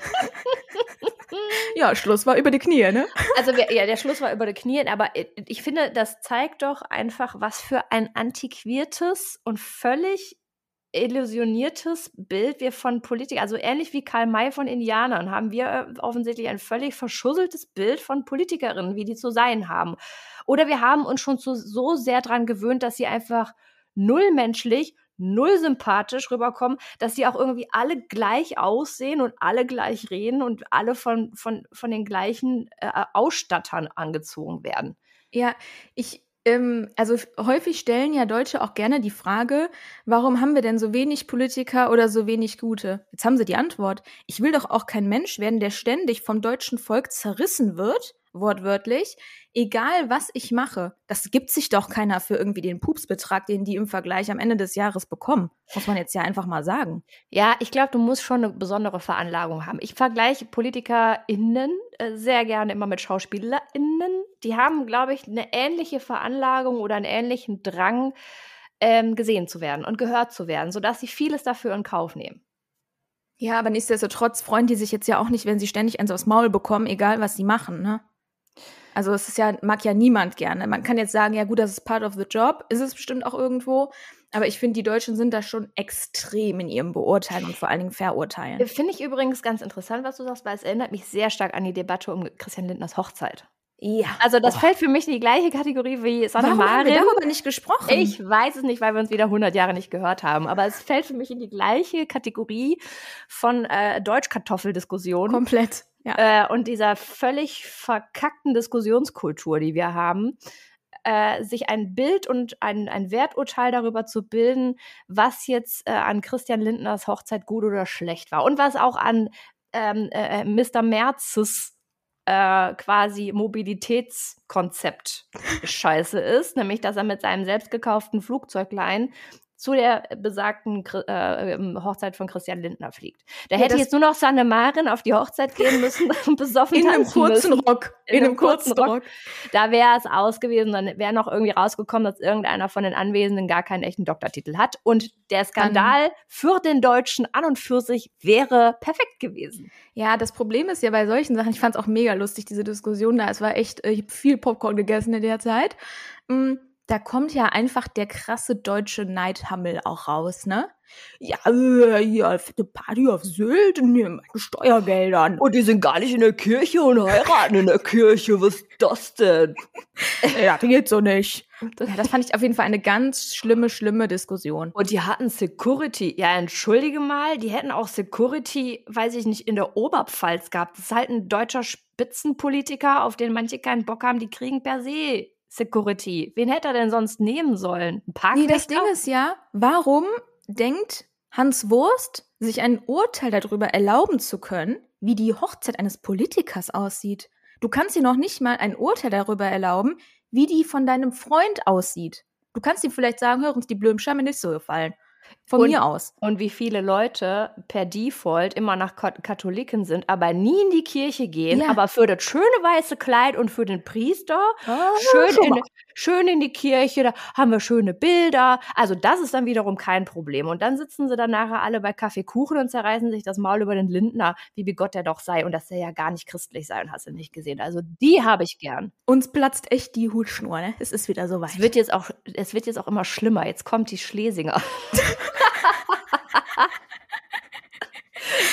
Ja, Schluss war über die Knie, ne? also wir, ja, der Schluss war über die Knie, aber ich finde, das zeigt doch einfach, was für ein antiquiertes und völlig illusioniertes Bild wir von Politikern, also ähnlich wie Karl May von Indianern, haben wir äh, offensichtlich ein völlig verschusseltes Bild von Politikerinnen, wie die zu sein haben. Oder wir haben uns schon zu, so sehr dran gewöhnt, dass sie einfach null menschlich, null sympathisch rüberkommen, dass sie auch irgendwie alle gleich aussehen und alle gleich reden und alle von, von, von den gleichen äh, Ausstattern angezogen werden. Ja, ich, ähm, also häufig stellen ja Deutsche auch gerne die Frage, warum haben wir denn so wenig Politiker oder so wenig gute? Jetzt haben sie die Antwort. Ich will doch auch kein Mensch werden, der ständig vom deutschen Volk zerrissen wird, wortwörtlich, egal was ich mache. Das gibt sich doch keiner für irgendwie den Pupsbetrag, den die im Vergleich am Ende des Jahres bekommen. Muss man jetzt ja einfach mal sagen. Ja, ich glaube, du musst schon eine besondere Veranlagung haben. Ich vergleiche PolitikerInnen äh, sehr gerne immer mit SchauspielerInnen. Die haben, glaube ich, eine ähnliche Veranlagung oder einen ähnlichen Drang, ähm, gesehen zu werden und gehört zu werden, sodass sie vieles dafür in Kauf nehmen. Ja, aber nichtsdestotrotz freuen die sich jetzt ja auch nicht, wenn sie ständig eins aufs Maul bekommen, egal was sie machen, ne? Also es ist ja, mag ja niemand gerne. Man kann jetzt sagen, ja gut, das ist part of the job, ist es bestimmt auch irgendwo. Aber ich finde, die Deutschen sind da schon extrem in ihrem Beurteilen und vor allen Dingen Verurteilen. Äh, Finde ich übrigens ganz interessant, was du sagst, weil es erinnert mich sehr stark an die Debatte um Christian Lindners Hochzeit. Ja. Also das Oh. fällt für mich in die gleiche Kategorie wie Sanne Warum haben wir Marin. darüber nicht gesprochen? Ich weiß es nicht, weil wir uns wieder 100 Jahre nicht gehört haben. Aber es fällt für mich in die gleiche Kategorie von äh, Deutschkartoffeldiskussionen komplett. Ja. äh, und dieser völlig verkackten Diskussionskultur, die wir haben. Äh, sich ein Bild und ein, ein Werturteil darüber zu bilden, was jetzt äh, an Christian Lindners Hochzeit gut oder schlecht war und was auch an ähm, äh, Mr. Merzes äh, quasi Mobilitätskonzept scheiße ist, nämlich dass er mit seinem selbst gekauften Flugzeuglein zu der besagten äh, ähm, Hochzeit von Christian Lindner fliegt. Da Ja, hätte jetzt nur noch Sanne Marin auf die Hochzeit gehen müssen und besoffen In einem kurzen müssen. Rock. In, einem kurzen Rock. Da wäre es aus gewesen, dann wäre noch irgendwie rausgekommen, dass irgendeiner von den Anwesenden gar keinen echten Doktortitel hat. Und der Skandal für den Deutschen an und für sich wäre perfekt gewesen. Ja, das Problem ist ja bei solchen Sachen, ich fand es auch mega lustig, diese Diskussion da. Es war echt, äh, ich habe viel Popcorn gegessen in der Zeit. Mm, Da kommt ja einfach der krasse deutsche Neidhammel auch raus, ne? Ja, hier, fette Party auf Sylt und hier mit Steuergeldern. Und die sind gar nicht in der Kirche und heiraten in der Kirche. Was ist das denn? Ja, das geht so nicht. Ja, das fand ich auf jeden Fall eine ganz schlimme, schlimme Diskussion. Und die hatten Security. Ja, entschuldige mal, die hätten auch Security, weiß ich nicht, in der Oberpfalz gehabt. Das ist halt ein deutscher Spitzenpolitiker, auf den manche keinen Bock haben, die kriegen per se Security. Wen hätte er denn sonst nehmen sollen? Ein Nee, Parkwächter? das Ding ist ja, warum denkt Hans Wurst sich ein Urteil darüber erlauben zu können, wie die Hochzeit eines Politikers aussieht. Du kannst dir noch nicht mal ein Urteil darüber erlauben, wie die von deinem Freund aussieht. Du kannst ihm vielleicht sagen, hör uns die blöden Scheibe nicht so gefallen. Von und, mir aus. Und wie viele Leute per Default immer nach Katholiken sind, aber nie in die Kirche gehen, ja. aber für das schöne weiße Kleid und für den Priester oh, schön, in, schön in die Kirche, da haben wir schöne Bilder. Also das ist dann wiederum kein Problem. Und dann sitzen sie dann nachher alle bei Kaffeekuchen und zerreißen sich das Maul über den Lindner, wie Gott der doch sei und dass der ja gar nicht christlich sei und hast du nicht gesehen. Also die habe ich gern. Uns platzt echt die Hutschnur, ne? Es ist wieder so weit. Es wird jetzt auch, es wird jetzt auch immer schlimmer. Jetzt kommt die Schlesinger.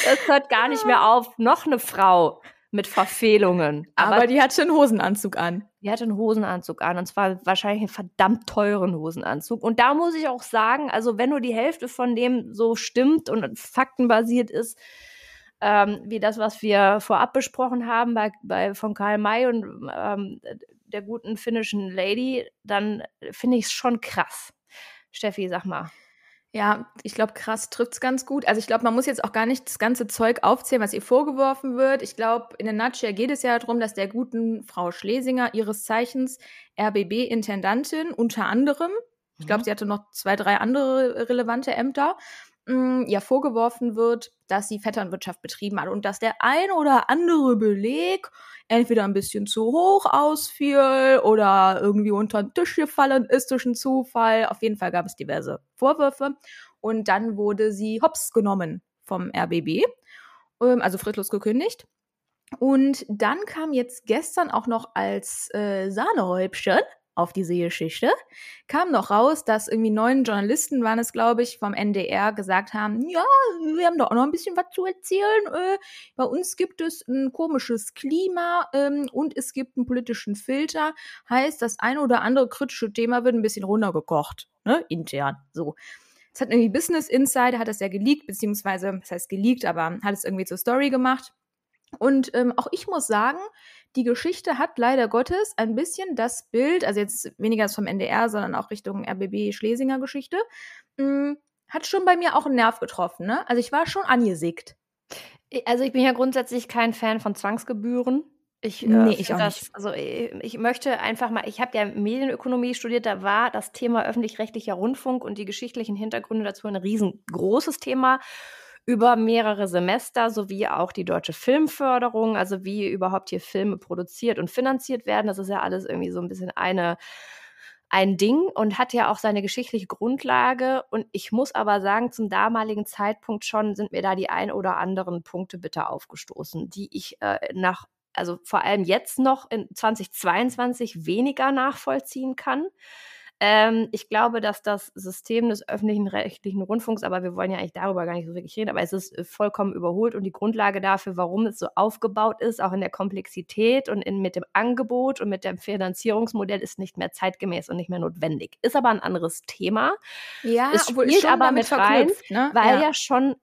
das hört gar nicht mehr auf. Noch eine Frau mit Verfehlungen. Aber, Aber die hatte einen Hosenanzug an. Die hatte einen Hosenanzug an und zwar wahrscheinlich einen verdammt teuren Hosenanzug. Und da muss ich auch sagen, also wenn nur die Hälfte von dem so stimmt und faktenbasiert ist, ähm, wie das, was wir vorab besprochen haben bei, bei von Karl May und ähm, der guten finnischen Lady, dann finde ich es schon krass. Steffi, sag mal. Ja, ich glaube, krass trifft es ganz gut. Also ich glaube, man muss jetzt auch gar nicht das ganze Zeug aufzählen, was ihr vorgeworfen wird. Ich glaube, in der Nutshell geht es ja darum, dass der guten Frau Schlesinger, ihres Zeichens RBB-Intendantin unter anderem, ich glaube, mhm. sie hatte noch zwei, drei andere relevante Ämter, mh, ja vorgeworfen wird, dass sie Vetternwirtschaft betrieben hat und dass der ein oder andere Beleg entweder ein bisschen zu hoch ausfiel oder irgendwie unter den Tisch gefallen ist durch einen Zufall. Auf jeden Fall gab es diverse Vorwürfe und dann wurde sie hops genommen vom RBB, ähm, also fristlos gekündigt. Und dann kam jetzt gestern auch noch als äh, Sahnehäubchen auf diese Geschichte, kam noch raus, dass irgendwie neun Journalisten waren es, glaube ich, vom NDR gesagt haben, ja, wir haben da auch noch ein bisschen was zu erzählen. Äh, bei uns gibt es ein komisches Klima ähm, und es gibt einen politischen Filter. Heißt, das eine oder andere kritische Thema wird ein bisschen runtergekocht, ne, intern, so. Es hat irgendwie Business Insider, hat das ja geleakt, beziehungsweise, das heißt geleakt, aber hat es irgendwie zur Story gemacht. Und ähm, auch ich muss sagen, die Geschichte hat leider Gottes ein bisschen das Bild, also jetzt weniger vom NDR, sondern auch Richtung RBB Schlesinger Geschichte, mh, hm, hat schon bei mir auch einen Nerv getroffen. Ne? Also ich war schon angesickt. Also ich bin ja grundsätzlich kein Fan von Zwangsgebühren. Ich, äh, nee, ich auch das, nicht. Also ich, ich, möchte einfach mal, ich habe ja Medienökonomie studiert, da war das Thema öffentlich-rechtlicher Rundfunk und die geschichtlichen Hintergründe dazu ein riesengroßes Thema über mehrere Semester sowie auch die deutsche Filmförderung, also wie überhaupt hier Filme produziert und finanziert werden. Das ist ja alles irgendwie so ein bisschen eine ein Ding und hat ja auch seine geschichtliche Grundlage. Und ich muss aber sagen, zum damaligen Zeitpunkt schon sind mir da die ein oder anderen Punkte bitte aufgestoßen, die ich äh, nach, also vor allem jetzt noch in 2022 weniger nachvollziehen kann. Ähm, ich glaube, dass das System des öffentlichen rechtlichen Rundfunks, aber wir wollen ja eigentlich darüber gar nicht so wirklich reden, aber es ist äh, vollkommen überholt und die Grundlage dafür, warum es so aufgebaut ist, auch in der Komplexität und in, mit dem Angebot und mit dem Finanzierungsmodell, ist nicht mehr zeitgemäß und nicht mehr notwendig. Ist aber ein anderes Thema. Ja, es spielt aber mit rein, ne? weil ja. ja schon,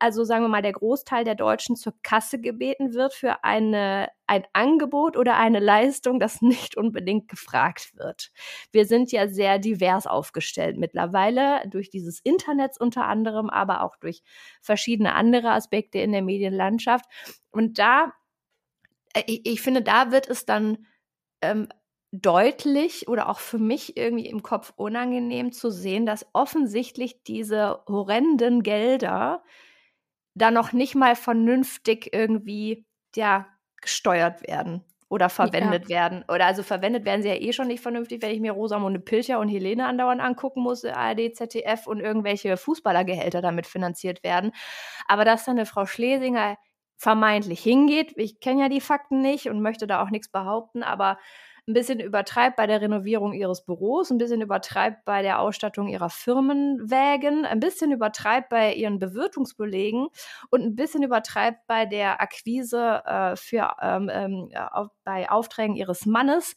also sagen wir mal, der Großteil der Deutschen zur Kasse gebeten wird für eine ein Angebot oder eine Leistung, das nicht unbedingt gefragt wird. Wir sind ja sehr divers aufgestellt mittlerweile durch dieses Internet unter anderem, aber auch durch verschiedene andere Aspekte in der Medienlandschaft. Und da, äh, ich, ich finde, da wird es dann ähm, deutlich oder auch für mich irgendwie im Kopf unangenehm zu sehen, dass offensichtlich diese horrenden Gelder da noch nicht mal vernünftig irgendwie ja gesteuert werden oder verwendet ja. werden. Oder also verwendet werden sie ja eh schon nicht vernünftig, wenn ich mir Rosamunde Pilcher und Helene andauernd angucken muss, ARD, ZDF und irgendwelche Fußballergehälter damit finanziert werden. Aber dass dann eine Frau Schlesinger vermeintlich hingeht, ich kenne ja die Fakten nicht und möchte da auch nichts behaupten, aber ein bisschen übertreibt bei der Renovierung ihres Büros, ein bisschen übertreibt bei der Ausstattung ihrer Firmenwägen, ein bisschen übertreibt bei ihren Bewirtungsbelegen und ein bisschen übertreibt bei der Akquise äh, für, ähm, ähm, auf, bei Aufträgen ihres Mannes,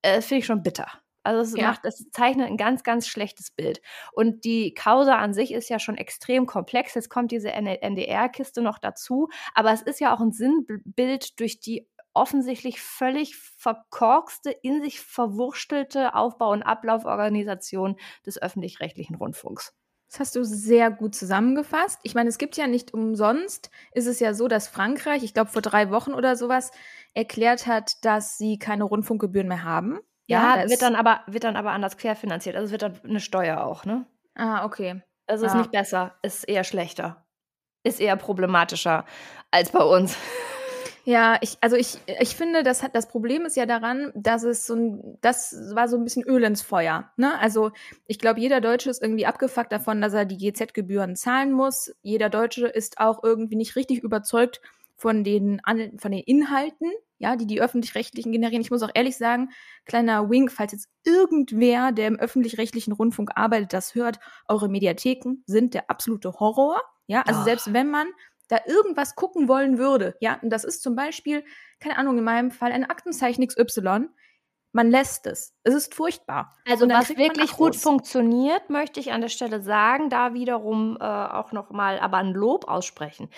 äh, finde ich schon bitter. Also es ja. macht, es zeichnet ein ganz, ganz schlechtes Bild. Und die Causa an sich ist ja schon extrem komplex. Jetzt kommt diese NDR-Kiste noch dazu. Aber es ist ja auch ein Sinnbild durch die offensichtlich völlig verkorkste, in sich verwurstelte Aufbau- und Ablauforganisation des öffentlich-rechtlichen Rundfunks. Das hast du sehr gut zusammengefasst. Ich meine, es gibt ja nicht umsonst, ist es ja so, dass Frankreich, ich glaube vor drei Wochen oder sowas, erklärt hat, dass sie keine Rundfunkgebühren mehr haben. Ja, ja wird dann aber wird dann aber anders querfinanziert. Also wird dann eine Steuer auch, ne? Ah, okay. Also ist nicht besser, ist eher schlechter. Ist eher problematischer als bei uns. Ja, ich, also ich, ich finde, das hat, das Problem ist ja daran, dass es so ein, das war so ein bisschen Öl ins Feuer, ne? Also, ich glaube, jeder Deutsche ist irgendwie abgefuckt davon, dass er die GZ-Gebühren zahlen muss. Jeder Deutsche ist auch irgendwie nicht richtig überzeugt von den, von den Inhalten, ja, die die öffentlich-rechtlichen generieren. Ich muss auch ehrlich sagen, kleiner Wink, falls jetzt irgendwer, der im öffentlich-rechtlichen Rundfunk arbeitet, das hört, eure Mediatheken sind der absolute Horror. Ja, also oh. selbst wenn man da irgendwas gucken wollen würde, ja, und das ist zum Beispiel, keine Ahnung, in meinem Fall ein Aktenzeichen XY, man lässt es. Es ist furchtbar. Also was wirklich gut funktioniert, möchte ich an der Stelle sagen, da wiederum äh, auch noch mal aber ein Lob aussprechen.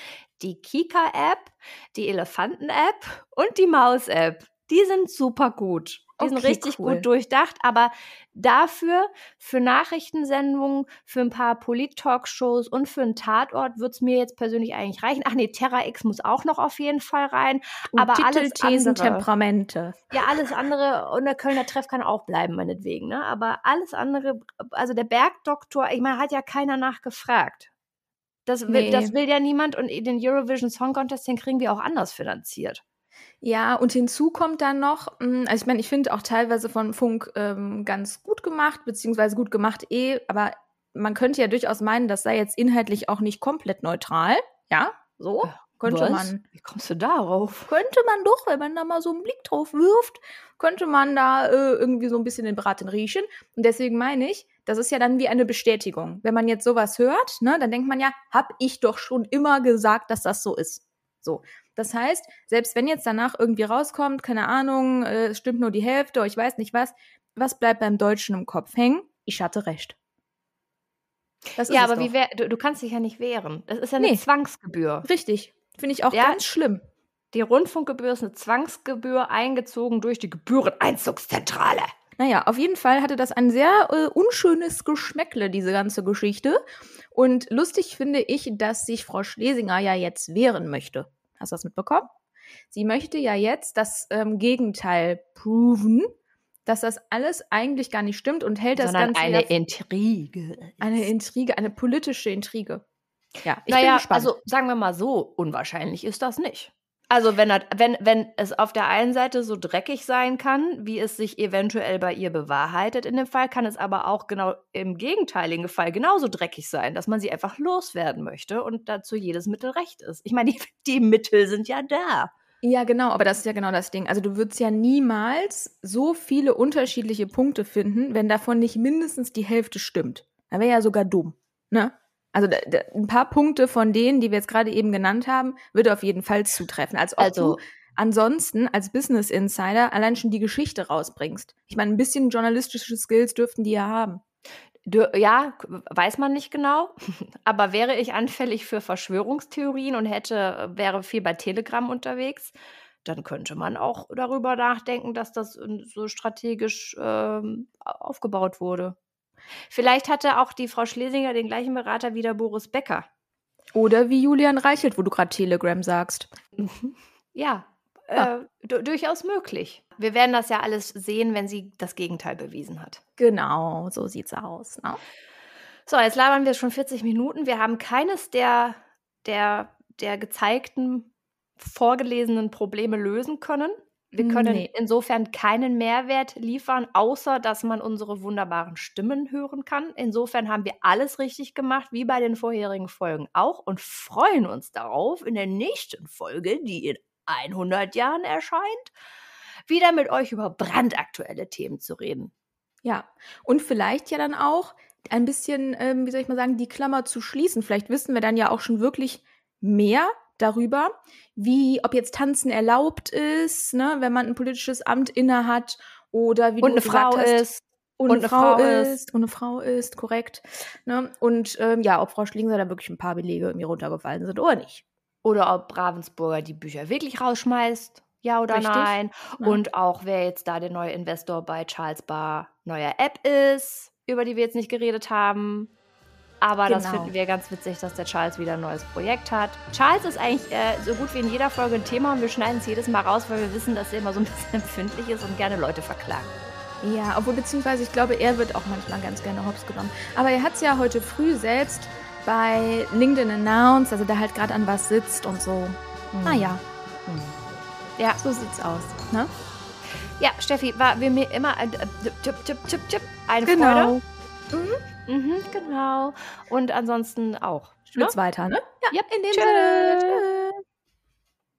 Die Kika-App, die Elefanten-App und die Maus-App, die sind super gut. Die okay, sind richtig cool. gut durchdacht, aber dafür, für Nachrichtensendungen, für ein paar Polit-Talkshows und für einen Tatort wird es mir jetzt persönlich eigentlich reichen. Ach nee, Terra X muss auch noch auf jeden Fall rein. Und aber Titel, alles Thesen, andere, Temperamente. Ja, alles andere und der Kölner Treff kann auch bleiben, meinetwegen. Ne? Aber alles andere, also der Bergdoktor, ich meine, hat ja keiner nachgefragt. Das will, nee. das will ja niemand und den Eurovision Song Contest, den kriegen wir auch anders finanziert. Ja, und hinzu kommt dann noch, hm, also ich meine, ich finde auch teilweise von Funk ähm, ganz gut gemacht, beziehungsweise gut gemacht eh, aber man könnte ja durchaus meinen, das sei jetzt inhaltlich auch nicht komplett neutral. Ja, so. Könnte Was? man. Wie kommst du darauf? Könnte man doch, wenn man da mal so einen Blick drauf wirft, könnte man da äh, irgendwie so ein bisschen den Braten riechen. Und deswegen meine ich, das ist ja dann wie eine Bestätigung. Wenn man jetzt sowas hört, ne, dann denkt man ja, hab ich doch schon immer gesagt, dass das so ist. So. Das heißt, selbst wenn jetzt danach irgendwie rauskommt, keine Ahnung, äh, es stimmt nur die Hälfte oder ich weiß nicht was, was bleibt beim Deutschen im Kopf hängen? Ich hatte recht. ja, aber wie wär, du, du, kannst dich ja nicht wehren. Das ist ja eine nee. Zwangsgebühr. Richtig. Finde ich auch ja, ganz schlimm. Die Rundfunkgebühr ist eine Zwangsgebühr eingezogen durch die Gebühreneinzugszentrale. Naja, auf jeden Fall hatte das ein sehr äh, unschönes Geschmäckle, diese ganze Geschichte. Und lustig finde ich, dass sich Frau Schlesinger ja jetzt wehren möchte. Hast du das mitbekommen? Sie möchte ja jetzt das ähm, Gegenteil proven, dass das alles eigentlich gar nicht stimmt und hält Sondern das Ganze. Eine Intrige. Eine Intrige, eine politische Intrige. Ja, ich naja, bin gespannt. Also sagen wir mal so, unwahrscheinlich ist das nicht. Also wenn, wenn, wenn es auf der einen Seite so dreckig sein kann, wie es sich eventuell bei ihr bewahrheitet in dem Fall, kann es aber auch genau im gegenteiligen Fall genauso dreckig sein, dass man sie einfach loswerden möchte und dazu jedes Mittel recht ist. Ich meine, die, die Mittel sind ja da. Ja, genau, aber das ist ja genau das Ding. Also du würdest ja niemals so viele unterschiedliche Punkte finden, wenn davon nicht mindestens die Hälfte stimmt. Dann wäre ja sogar dumm, ne? Also ein paar Punkte von denen, die wir jetzt gerade eben genannt haben, würde auf jeden Fall zutreffen. Als ob also, du ansonsten als Business Insider allein schon die Geschichte rausbringst. Ich meine, ein bisschen journalistische Skills dürften die ja haben. Ja, weiß man nicht genau. Aber wäre ich anfällig für Verschwörungstheorien und hätte, wäre viel bei Telegram unterwegs, dann könnte man auch darüber nachdenken, dass das so strategisch ähm, aufgebaut wurde. Vielleicht hatte auch die Frau Schlesinger den gleichen Berater wie der Boris Becker. Oder wie Julian Reichelt, wo du gerade Telegram sagst. Ja, ja. Äh, durchaus möglich. Wir werden das ja alles sehen, wenn sie das Gegenteil bewiesen hat. Genau, so sieht's aus. Ne? So, jetzt labern wir schon 40 Minuten. Wir haben keines der, der, der gezeigten, vorgelesenen Probleme lösen können. Wir können nee. insofern keinen Mehrwert liefern, außer dass man unsere wunderbaren Stimmen hören kann. Insofern haben wir alles richtig gemacht, wie bei den vorherigen Folgen auch, und freuen uns darauf, in der nächsten Folge, die in 100 Jahren erscheint, wieder mit euch über brandaktuelle Themen zu reden. Ja, und vielleicht ja dann auch ein bisschen, ähm, wie soll ich mal sagen, die Klammer zu schließen. Vielleicht wissen wir dann ja auch schon wirklich mehr darüber, wie, ob jetzt Tanzen erlaubt ist, ne, wenn man ein politisches Amt innehat oder wie und du eine Frau hast, ist. Und, und eine Frau, Frau ist. Und eine Frau ist, korrekt. Ne? Und ähm, ja, ob Frau Schlingser da wirklich ein paar Belege irgendwie runtergefallen sind oder nicht. Oder ob Ravensburger die Bücher wirklich rausschmeißt, ja oder Richtig? nein. Ja. Und auch wer jetzt da der neue Investor bei Charles Bar neuer App ist, über die wir jetzt nicht geredet haben. Aber das Genau. finden wir ganz witzig, dass der Charles wieder ein neues Projekt hat. Charles ist eigentlich äh, so gut wie in jeder Folge ein Thema und wir schneiden es jedes Mal raus, weil wir wissen, dass er immer so ein bisschen empfindlich ist und gerne Leute verklagt. Ja, obwohl beziehungsweise ich glaube, er wird auch manchmal ganz gerne hops genommen. Aber er hat es ja heute früh selbst bei LinkedIn announced, also da halt gerade an was sitzt und so. Naja, Hm. Ja, so sieht's aus. Ne? ja, Steffi, war wir mir immer ein äh, tipp, tipp, tipp, tipp, eine Genau. Freude. Mhm, genau. Und ansonsten auch. Ne? Schwitz weiter, ne? Ja, Yep. in dem. Sinne. Tschüss.